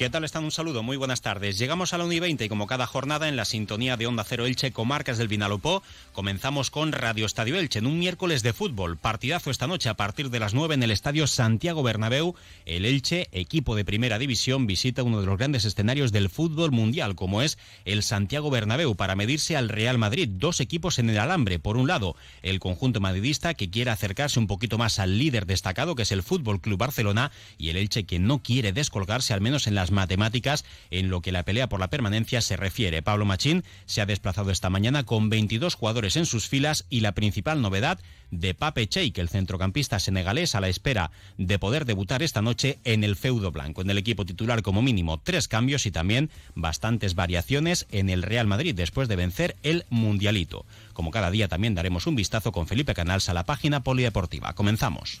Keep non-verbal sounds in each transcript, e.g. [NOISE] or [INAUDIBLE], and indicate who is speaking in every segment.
Speaker 1: ¿Qué tal están? Un saludo, muy buenas tardes. Llegamos a la 1 y 20 y como cada jornada en la sintonía de Onda Cero Elche, comarcas del Vinalopó, comenzamos con Radio Estadio Elche en un miércoles de fútbol. Partidazo esta noche a partir de las 9 en el Estadio Santiago Bernabéu. El Elche, equipo de primera división, visita uno de los grandes escenarios del fútbol mundial, como es el Santiago Bernabéu, para medirse al Real Madrid. Dos equipos en el alambre. Por un lado, el conjunto madridista que quiere acercarse un poquito más al líder destacado, que es el Fútbol Club Barcelona, y el Elche que no quiere descolgarse, al menos en las matemáticas en lo que la pelea por la permanencia se refiere. Pablo Machín se ha desplazado esta mañana con 22 jugadores en sus filas y la principal novedad de Pape Cheik, el centrocampista senegalés a la espera de poder debutar esta noche en el feudo blanco. En el equipo titular como mínimo tres cambios y también bastantes variaciones en el Real Madrid después de vencer el Mundialito. Como cada día también daremos un vistazo con Felipe Canals a la página polideportiva. Comenzamos.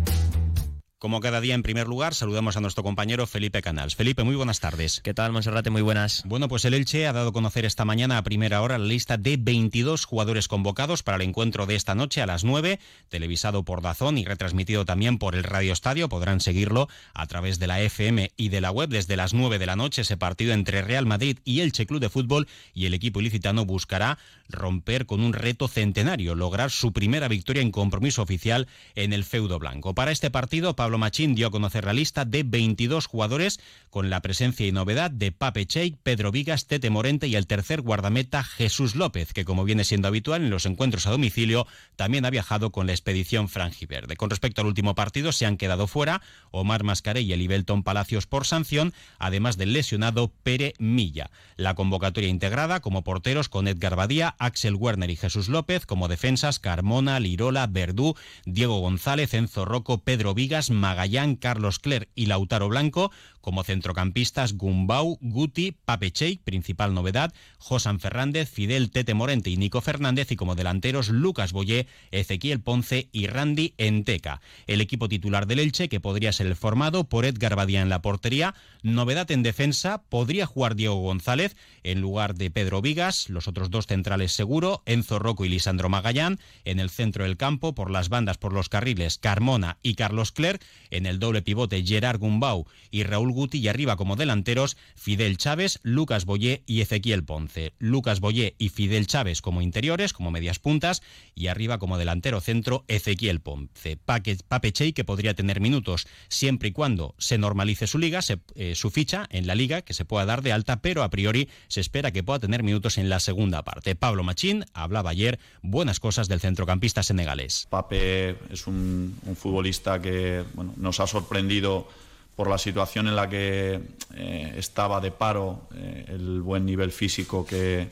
Speaker 1: Como cada día, en primer lugar, saludamos a nuestro compañero Felipe Canals. Felipe, muy buenas tardes.
Speaker 2: ¿Qué tal, Monserrate? Muy buenas.
Speaker 1: Bueno, pues el Elche ha dado a conocer esta mañana a primera hora la lista de 22 jugadores convocados para el encuentro de esta noche a las 9, televisado por Dazón y retransmitido también por el Radio Estadio. Podrán seguirlo a través de la FM y de la web desde las 9 de la noche. Ese partido entre Real Madrid y Elche Club de Fútbol y el equipo ilicitano buscará romper con un reto centenario, lograr su primera victoria en compromiso oficial en el feudo blanco. Para este partido, Pablo Machín dio a conocer la lista de 22 jugadores con la presencia y novedad de Pape Cheik, Pedro Vigas, Tete Morente y el tercer guardameta Jesús López, que como viene siendo habitual en los encuentros a domicilio, también ha viajado con la expedición franjiverde. Con respecto al último partido, se han quedado fuera Omar Mascaré y Elibelton Palacios por sanción, además del lesionado Pere Milla. La convocatoria integrada como porteros con Edgar Badía, Axel Werner y Jesús López, como defensas Carmona, Lirola, Verdú, Diego González, Enzo Rocco, Pedro Vigas, Magallán, Carlos Cler y Lautaro Blanco, como centrocampistas Gumbau, Guti, Pape Cheik, principal novedad, Josan Fernández, Fidel Tete Morente y Nico Fernández y como delanteros Lucas Boyé, Ezequiel Ponce y Randy Enteca. El equipo titular del Elche que podría ser formado por Edgar Badía en la portería, novedad en defensa, podría jugar Diego González en lugar de Pedro Vigas, los otros dos centrales seguro, Enzo Rocco y Lisandro Magallán, en el centro del campo por las bandas por los carriles Carmona y Carlos Cler, en el doble pivote Gerard Gumbau y Raúl Guti y arriba como delanteros Fidel Chávez, Lucas Boyé y Ezequiel Ponce. Lucas Boyé y Fidel Chávez como interiores, como medias puntas y arriba como delantero centro Ezequiel Ponce. Pape Chey que podría tener minutos siempre y cuando se normalice su liga, se, eh, su ficha en la liga que se pueda dar de alta, pero a priori se espera que pueda tener minutos en la segunda parte. Pablo Machín hablaba ayer buenas cosas del centrocampista senegalés.
Speaker 3: Pape es un, futbolista que nos ha sorprendido por la situación en la que eh, estaba de paro, eh, el buen nivel físico que,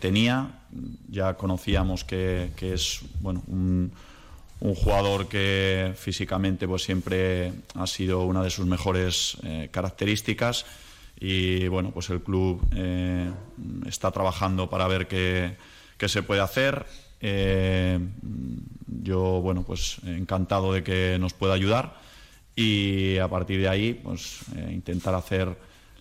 Speaker 3: tenía. Ya conocíamos que, es bueno, un, un, jugador que físicamente pues, siempre ha sido una de sus mejores eh, características y bueno, pues el club está trabajando para ver qué, qué se puede hacer. yo, bueno, pues encantado de que nos pueda ayudar y a partir de ahí pues eh, intentar hacer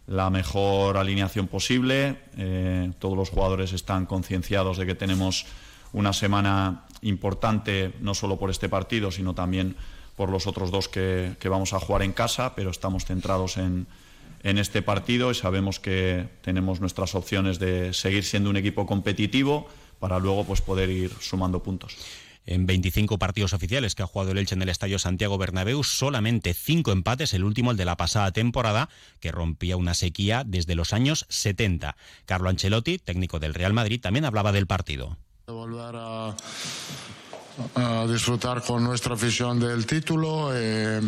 Speaker 3: la mejor alineación posible. Eh, todos los jugadores están concienciados de que tenemos una semana importante, no solo por este partido, sino también por los otros dos que, que vamos a jugar en casa, pero estamos centrados en, en este partido y sabemos que tenemos nuestras opciones de seguir siendo un equipo competitivo para luego pues, poder ir sumando puntos
Speaker 1: en 25 partidos oficiales que ha jugado el Elche en el Estadio Santiago Bernabéu, solamente 5 empates, el último el de la pasada temporada, que rompía una sequía desde los años 70. Carlo Ancelotti, técnico del Real Madrid, también hablaba del partido.
Speaker 4: Volver a, a disfrutar con nuestra afición del título eh,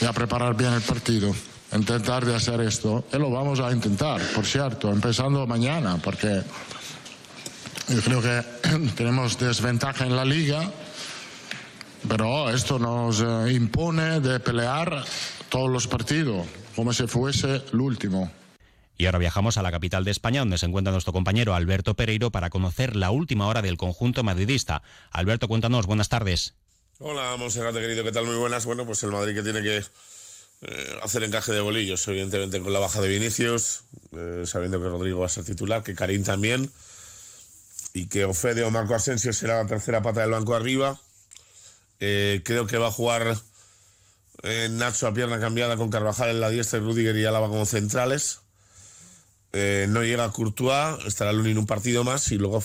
Speaker 4: y a preparar bien el partido intentar de hacer esto y lo vamos a intentar, por cierto, empezando mañana, porque yo creo que [CLEARS THROAT] tenemos desventaja en la liga pero esto nos eh, impone de pelear todos los partidos, como si fuese el último.
Speaker 1: Y ahora viajamos a la capital de España, donde se encuentra nuestro compañero Alberto Pereiro para conocer la última hora del conjunto madridista. Alberto, cuéntanos, buenas tardes.
Speaker 2: Hola, Monserrate querido, ¿qué tal? Muy buenas. Bueno, pues el Madrid que tiene que eh, hacer encaje de bolillos, evidentemente con la baja de Vinicius, eh, sabiendo que Rodrigo va a ser titular, que Karim también, y que Ofede o Marco Asensio será la tercera pata del banco arriba. Eh, creo que va a jugar Nacho a pierna cambiada con Carvajal en la diestra y Rudiger y Álava como centrales. no llega Courtois, estará Luni en un partido más y luego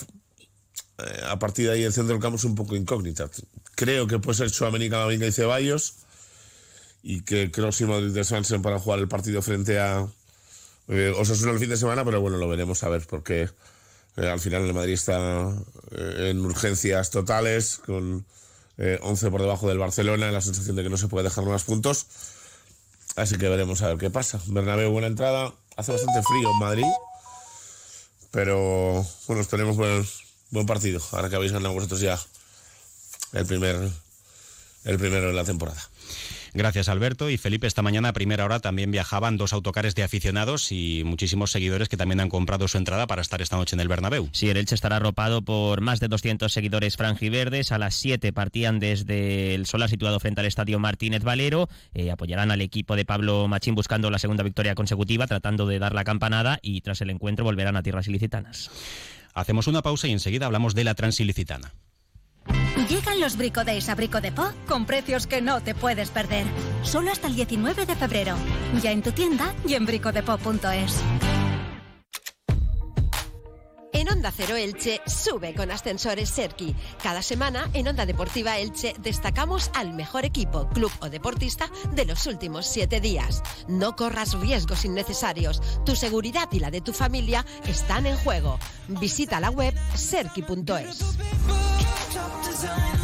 Speaker 2: a partir de ahí el centro del campo es un poco incógnita. Creo que puede ser Chuamení, Camavinga y Ceballos y que creo que Madrid de Sansen para jugar el partido frente a eh, Osasuna el fin de semana, pero bueno, lo veremos a ver, porque eh, al final el Madrid está eh, en urgencias totales, con 11 por debajo del Barcelona, la sensación de que no se puede dejar más puntos. Así que veremos a ver qué pasa. Bernabéu, buena entrada. Hace bastante frío en Madrid, pero bueno, tenemos buen, buen partido. Ahora que habéis ganado vosotros ya el primer el primero de la temporada.
Speaker 1: Gracias, Alberto. Y Felipe, esta mañana a primera hora también viajaban dos autocares de aficionados y muchísimos seguidores que también han comprado su entrada para estar esta noche en el Bernabéu.
Speaker 5: Sí, el Elche estará arropado por más de 200 seguidores franjiverdes. A las 7 partían desde el solar situado frente al estadio Martínez Valero. Eh, apoyarán al equipo de Pablo Machín buscando la segunda victoria consecutiva, tratando de dar la campanada y tras el encuentro volverán a tierras ilicitanas.
Speaker 1: Hacemos una pausa y enseguida hablamos de la transilicitana.
Speaker 6: Llegan los Brico a Brico Po con precios que no te puedes perder. Solo hasta el 19 de febrero. Ya en tu tienda y en bricodepo.es.
Speaker 7: En Onda Cero Elche sube con ascensores Serki. Cada semana en Onda Deportiva Elche destacamos al mejor equipo, club o deportista de los últimos siete días. No corras riesgos innecesarios. Tu seguridad y la de tu familia están en juego. Visita la web serki.es. done.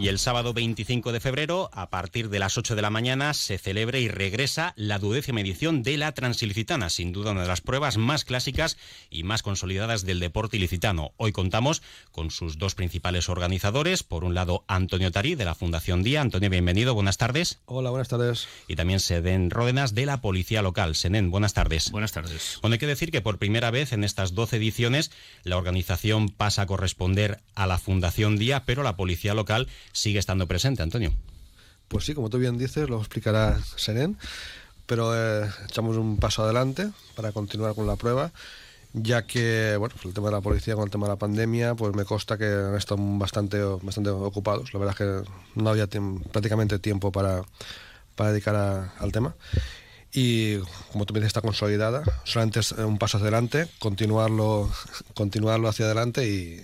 Speaker 1: Y el sábado 25 de febrero, a partir de las 8 de la mañana, se celebra y regresa la duodécima edición de la Transilicitana, sin duda una de las pruebas más clásicas y más consolidadas del deporte ilicitano. Hoy contamos con sus dos principales organizadores. Por un lado, Antonio Tarí, de la Fundación Día. Antonio, bienvenido, buenas tardes.
Speaker 8: Hola, buenas tardes.
Speaker 1: Y también Seden Ródenas, de la Policía Local. Senen, buenas tardes.
Speaker 9: Buenas tardes.
Speaker 1: Bueno, hay que decir que por primera vez en estas 12 ediciones, la organización pasa a corresponder a la Fundación Día, pero la Policía Local sigue estando presente, Antonio.
Speaker 8: Pues sí, como tú bien dices, lo explicará Seren, pero eh, echamos un paso adelante para continuar con la prueba, ya que, bueno, el tema de la policía con el tema de la pandemia, pues me consta que han estado bastante, bastante ocupados. La verdad es que no había prácticamente tiempo para, para dedicar al tema. Y como tú me dices, está consolidada. Solamente es un paso adelante, continuarlo, continuarlo hacia adelante y,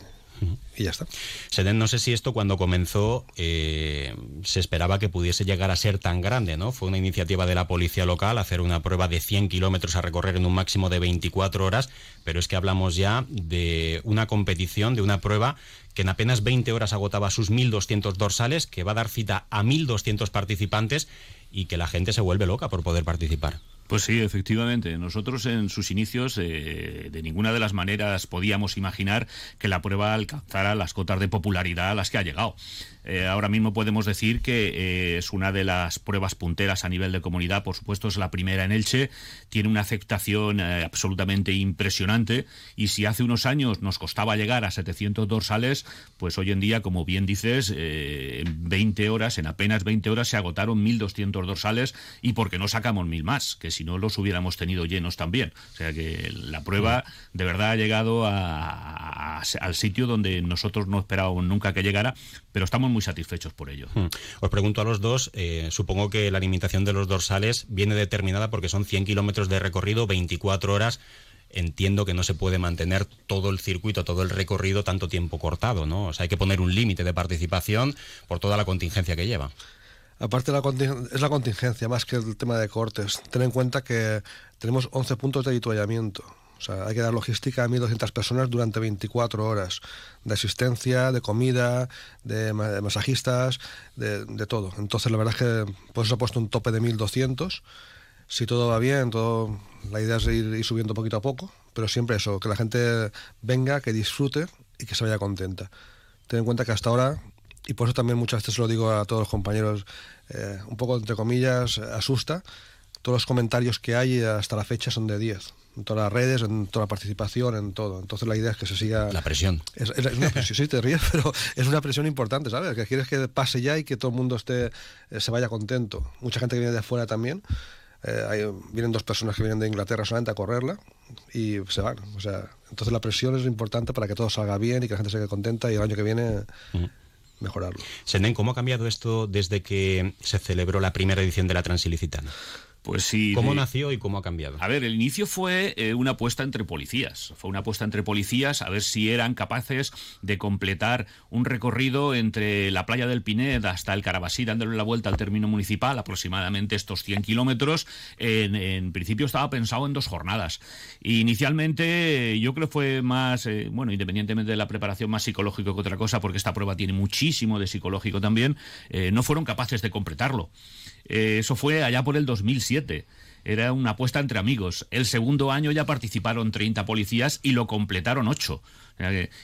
Speaker 8: y ya está.
Speaker 1: Seden, no sé si esto cuando comenzó eh, se esperaba que pudiese llegar a ser tan grande, ¿no? Fue una iniciativa de la policía local hacer una prueba de 100 kilómetros a recorrer en un máximo de 24 horas, pero es que hablamos ya de una competición, de una prueba que en apenas 20 horas agotaba sus 1.200 dorsales, que va a dar cita a 1.200 participantes y que la gente se vuelve loca por poder participar.
Speaker 9: Pues sí, efectivamente. Nosotros en sus inicios eh, de ninguna de las maneras podíamos imaginar que la prueba alcanzara las cotas de popularidad a las que ha llegado. Eh, ahora mismo podemos decir que eh, es una de las pruebas punteras a nivel de comunidad, por supuesto es la primera en Elche, tiene una aceptación eh, absolutamente impresionante y si hace unos años nos costaba llegar a 700 dorsales, pues hoy en día, como bien dices, en 20 horas, en apenas 20 horas se agotaron 1.200 dorsales y porque no sacamos mil más, si no los hubiéramos tenido llenos también. O sea que la prueba de verdad ha llegado al sitio donde nosotros no esperábamos nunca que llegara, pero estamos muy satisfechos por ello. Hmm.
Speaker 1: Os pregunto a los dos, eh, supongo que la limitación de los dorsales viene determinada porque son 100 kilómetros de recorrido, 24 horas. Entiendo que no se puede mantener todo el circuito, todo el recorrido tanto tiempo cortado, ¿no? O sea, hay que poner un límite de participación por toda la contingencia que lleva.
Speaker 8: Aparte la es la contingencia más que el tema de cortes. Ten en cuenta que tenemos 11 puntos de avituallamiento. O sea, hay que dar logística a 1.200 personas durante 24 horas, de asistencia, de comida, de, masajistas, de, todo. Entonces, la verdad es que pues se ha puesto un tope de 1.200. Si todo va bien, todo, la idea es ir, subiendo poquito a poco, pero siempre eso, que la gente venga, que disfrute y que se vaya contenta. Ten en cuenta que hasta ahora y por eso también muchas veces lo digo a todos los compañeros, eh, un poco entre comillas, asusta. Todos los comentarios que hay hasta la fecha son de 10 en todas las redes, en toda la participación, en todo. Entonces la idea es que se siga...
Speaker 1: La presión.
Speaker 8: Es, una presión, sí, te ríes, [LAUGHS] pero es una presión importante, ¿sabes? Que quieres que pase ya y que todo el mundo esté, eh, se vaya contento. Mucha gente que viene de afuera también. Eh, vienen dos personas que vienen de Inglaterra solamente a correrla y se van. O sea, entonces la presión es importante para que todo salga bien y que la gente se quede contenta y el año que viene mejorarlo.
Speaker 1: Senen, ¿cómo ha cambiado esto desde que se celebró la primera edición de la Transilicitana?
Speaker 9: Pues sí.
Speaker 1: ¿Cómo nació y cómo ha cambiado?
Speaker 9: A ver, el inicio fue eh, una apuesta entre policías. Fue una apuesta entre policías a ver si eran capaces de completar un recorrido entre la playa del Pinet hasta el Carabasí, dándole la vuelta al término municipal, aproximadamente estos 100 kilómetros. En, principio estaba pensado en dos jornadas. Inicialmente yo creo que fue más, eh, bueno, independientemente de la preparación, más psicológico que otra cosa, porque esta prueba tiene muchísimo de psicológico también, eh, no fueron capaces de completarlo. Eso fue allá por el 2007 era una apuesta entre amigos. El segundo año ya participaron 30 policías y lo completaron 8.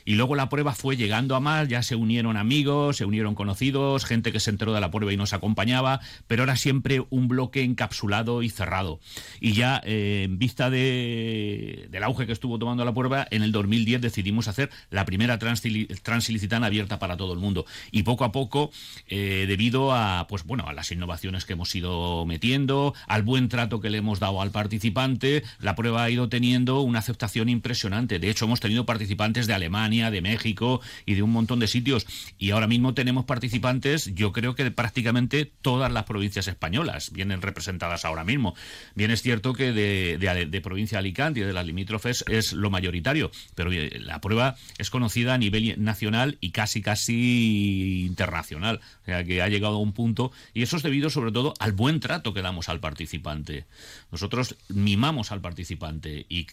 Speaker 9: Y luego la prueba fue llegando a más, ya se unieron amigos, se unieron conocidos, gente que se enteró de la prueba y nos acompañaba, pero era siempre un bloque encapsulado y cerrado. Y ya eh, en vista de, del auge que estuvo tomando la prueba, en el 2010 decidimos hacer la primera transilicitana abierta para todo el mundo. Y poco a poco, eh, debido a, pues, bueno, a las innovaciones que hemos ido metiendo, al buen trato que le hemos dado al participante, la prueba ha ido teniendo una aceptación impresionante. De hecho, hemos tenido participantes de Alemania, de México y de un montón de sitios. Y ahora mismo tenemos participantes, yo creo que prácticamente todas las provincias españolas vienen representadas ahora mismo. Bien es cierto que de, de, provincia de Alicante y de las limítrofes es lo mayoritario, pero la prueba es conocida a nivel nacional y casi, casi internacional. O sea, que ha llegado a un punto, y eso es debido sobre todo al buen trato que damos al participante. Nosotros mimamos al participante y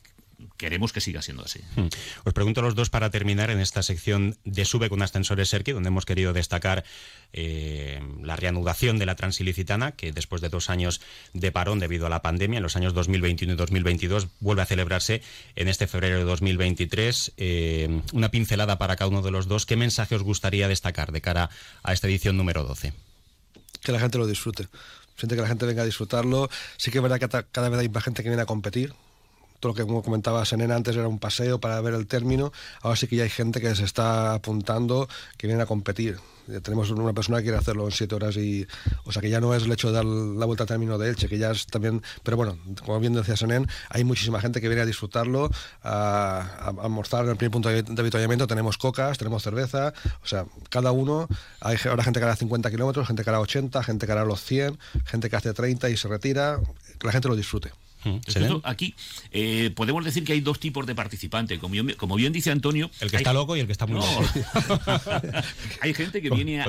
Speaker 9: queremos que siga siendo así. Hmm.
Speaker 1: Os pregunto a los dos para terminar en esta sección de Sube con ascensores Serki, donde hemos querido destacar eh, la reanudación de la Transilicitana, que después de dos años de parón debido a la pandemia, en los años 2021 y 2022, vuelve a celebrarse en este febrero de 2023. Eh, una pincelada para cada uno de los dos. ¿Qué mensaje os gustaría destacar de cara a esta edición número 12?
Speaker 8: Que la gente lo disfrute. Siente que la gente venga a disfrutarlo. Sí que es verdad que cada vez hay más gente que viene a competir todo lo que como comentaba Senena antes era un paseo para ver el término, ahora sí que ya hay gente que se está apuntando, que viene a competir. Tenemos una persona que quiere hacerlo en siete horas y, o sea, que ya no es el hecho de dar la vuelta al término de Elche, que ya es también, pero bueno, como bien decía Senen, hay muchísima gente que viene a disfrutarlo, a, almorzar en el primer punto de, avituallamiento, tenemos cocas, tenemos cerveza, o sea, cada uno, hay ahora gente que hará 50 kilómetros, gente que hará 80, gente que hará los 100, gente que hace 30 y se retira, que la gente lo disfrute.
Speaker 9: Aquí eh, podemos decir que hay dos tipos de participantes. Como, como bien dice Antonio.
Speaker 1: El que está loco y el que está muy [LAUGHS]
Speaker 9: hay gente que viene, a,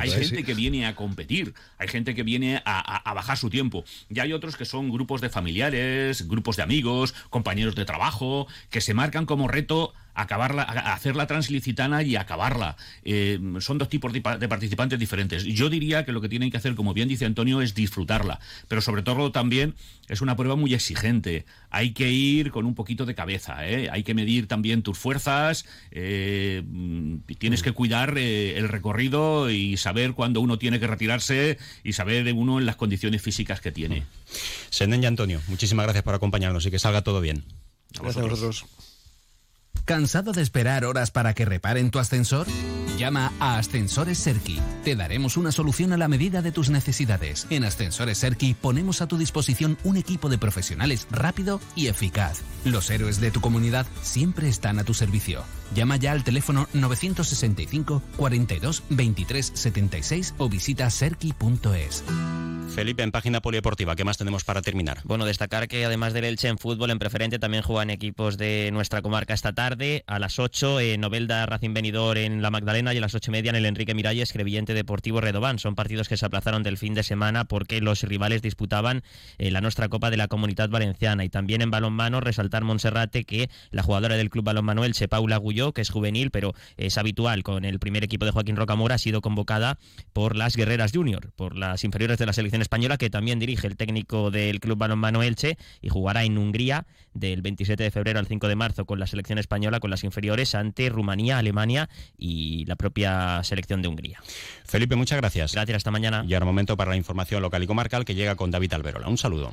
Speaker 9: hay ¿eh? gente que viene a competir, hay gente que viene a, bajar su tiempo. Y hay otros que son grupos de familiares, grupos de amigos, compañeros de trabajo, que se marcan como reto acabarla, hacer la translicitana y acabarla. Eh, son dos tipos de participantes diferentes. Yo diría que lo que tienen que hacer, como bien dice Antonio, es disfrutarla. Pero sobre todo también es una prueba muy exigente. Hay que ir con un poquito de cabeza. ¿eh? Hay que medir también tus fuerzas. Eh, tienes que cuidar el recorrido y saber cuándo uno tiene que retirarse y saber de uno en las condiciones físicas que tiene.
Speaker 1: Senden y Antonio, muchísimas gracias por acompañarnos y que salga todo bien.
Speaker 8: Gracias a vosotros.
Speaker 10: ¿Cansado de esperar horas para que reparen tu ascensor? Llama a Ascensores Serki. Te daremos una solución a la medida de tus necesidades. En Ascensores Serki ponemos a tu disposición un equipo de profesionales rápido y eficaz. Los héroes de tu comunidad siempre están a tu servicio. Llama ya al teléfono 965 42 23 76 o visita serki.es.
Speaker 1: Felipe, en página polideportiva, ¿qué más tenemos para terminar?
Speaker 5: Bueno, destacar que además del Elche en fútbol, en preferente también juegan equipos de nuestra comarca esta tarde. A las 8, en Novelda Racing Benidorm en la Magdalena y a las 8 y media en el Enrique Miralles, Crevillente Deportivo Redobán. Son partidos que se aplazaron del fin de semana porque los rivales disputaban eh, la nuestra Copa de la Comunidad Valenciana. Y también en balonmano, resaltar Monserrate que la jugadora del Club Balonmano Elche, Paula Gulló, que es juvenil, pero es habitual con el primer equipo de Joaquín Rocamora, ha sido convocada por las Guerreras Junior, por las inferiores de la selección selección española que también dirige el técnico del Club Balonmano Elche y jugará en Hungría del 27 de febrero al 5 de marzo con la selección española, con las inferiores ante Rumanía, Alemania y la propia selección de Hungría.
Speaker 1: Felipe, muchas gracias.
Speaker 5: Gracias, hasta mañana.
Speaker 1: Y ahora momento para la información local y comarcal que llega con David Alberola. Un saludo.